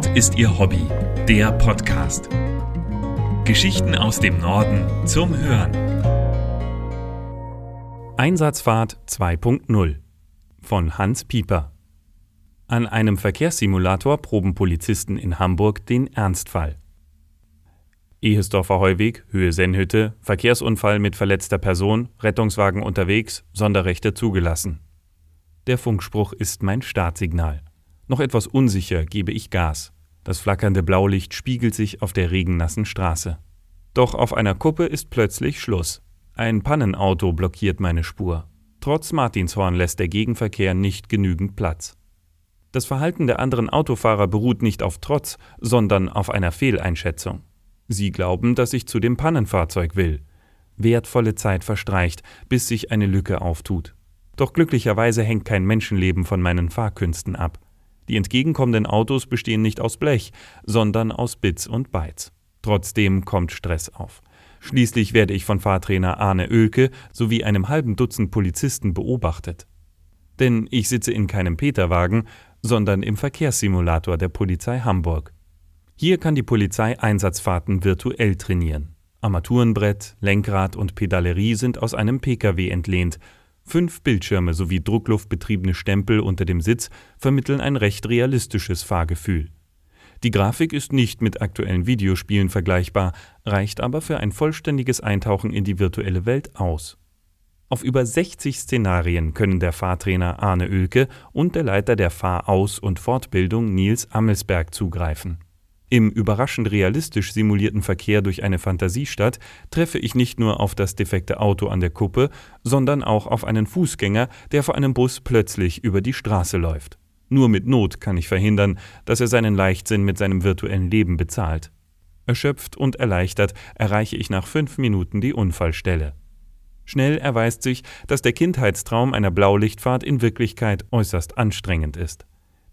Nord ist ihr Hobby, der Podcast. Geschichten aus dem Norden zum Hören. Einsatzfahrt 2.0 von Hans Pieper. An einem Verkehrssimulator proben Polizisten in Hamburg den Ernstfall. Ehesdorfer Heuweg, Höhe Sennhütte, Verkehrsunfall mit verletzter Person, Rettungswagen unterwegs, Sonderrechte zugelassen. Der Funkspruch ist mein Startsignal. Noch etwas unsicher gebe ich Gas. Das flackernde Blaulicht spiegelt sich auf der regennassen Straße. Doch auf einer Kuppe ist plötzlich Schluss. Ein Pannenauto blockiert meine Spur. Trotz Martinshorn lässt der Gegenverkehr nicht genügend Platz. Das Verhalten der anderen Autofahrer beruht nicht auf Trotz, sondern auf einer Fehleinschätzung. Sie glauben, dass ich zu dem Pannenfahrzeug will. Wertvolle Zeit verstreicht, bis sich eine Lücke auftut. Doch glücklicherweise hängt kein Menschenleben von meinen Fahrkünsten ab. Die entgegenkommenden Autos bestehen nicht aus Blech, sondern aus Bits und Bytes. Trotzdem kommt Stress auf. Schließlich werde ich von Fahrtrainer Arne Oelke sowie einem halben Dutzend Polizisten beobachtet. Denn ich sitze in keinem Peterwagen, sondern im Verkehrssimulator der Polizei Hamburg. Hier kann die Polizei Einsatzfahrten virtuell trainieren. Armaturenbrett, Lenkrad und Pedalerie sind aus einem Pkw entlehnt Fünf Bildschirme sowie druckluftbetriebene Stempel unter dem Sitz vermitteln ein recht realistisches Fahrgefühl. Die Grafik ist nicht mit aktuellen Videospielen vergleichbar, reicht aber für ein vollständiges Eintauchen in die virtuelle Welt aus. Auf über 60 Szenarien können der Fahrtrainer Arne Oelke und der Leiter der Fahraus- und Fortbildung Nils Ammelsberg zugreifen. Im überraschend realistisch simulierten Verkehr durch eine Fantasiestadt treffe ich nicht nur auf das defekte Auto an der Kuppe, sondern auch auf einen Fußgänger, der vor einem Bus plötzlich über die Straße läuft. Nur mit Not kann ich verhindern, dass er seinen Leichtsinn mit seinem virtuellen Leben bezahlt. Erschöpft und erleichtert erreiche ich nach fünf Minuten die Unfallstelle. Schnell erweist sich, dass der Kindheitstraum einer Blaulichtfahrt in Wirklichkeit äußerst anstrengend ist.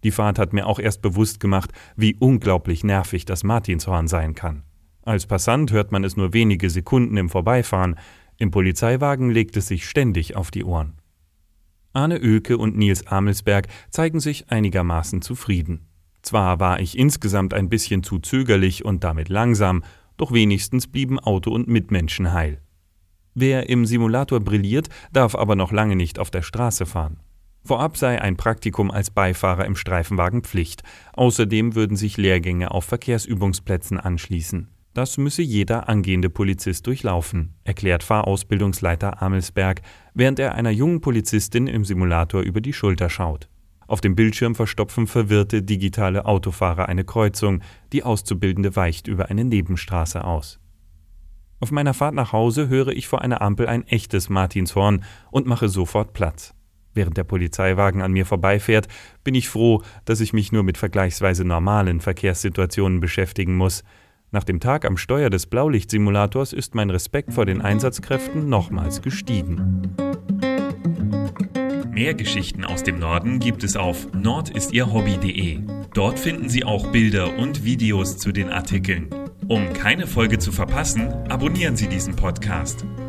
Die Fahrt hat mir auch erst bewusst gemacht, wie unglaublich nervig das Martinshorn sein kann. Als Passant hört man es nur wenige Sekunden im Vorbeifahren, im Polizeiwagen legt es sich ständig auf die Ohren. Arne Oelke und Nils Amelsberg zeigen sich einigermaßen zufrieden. Zwar war ich insgesamt ein bisschen zu zögerlich und damit langsam, doch wenigstens blieben Auto und Mitmenschen heil. Wer im Simulator brilliert, darf aber noch lange nicht auf der Straße fahren. Vorab sei ein Praktikum als Beifahrer im Streifenwagen Pflicht. Außerdem würden sich Lehrgänge auf Verkehrsübungsplätzen anschließen. Das müsse jeder angehende Polizist durchlaufen, erklärt Fahrausbildungsleiter Amelsberg, während er einer jungen Polizistin im Simulator über die Schulter schaut. Auf dem Bildschirm verstopfen verwirrte digitale Autofahrer eine Kreuzung, die Auszubildende weicht über eine Nebenstraße aus. Auf meiner Fahrt nach Hause höre ich vor einer Ampel ein echtes Martinshorn und mache sofort Platz. Während der Polizeiwagen an mir vorbeifährt, bin ich froh, dass ich mich nur mit vergleichsweise normalen Verkehrssituationen beschäftigen muss. Nach dem Tag am Steuer des Blaulichtsimulators ist mein Respekt vor den Einsatzkräften nochmals gestiegen. Mehr Geschichten aus dem Norden gibt es auf nordistierhobby.de. Dort finden Sie auch Bilder und Videos zu den Artikeln. Um keine Folge zu verpassen, abonnieren Sie diesen Podcast.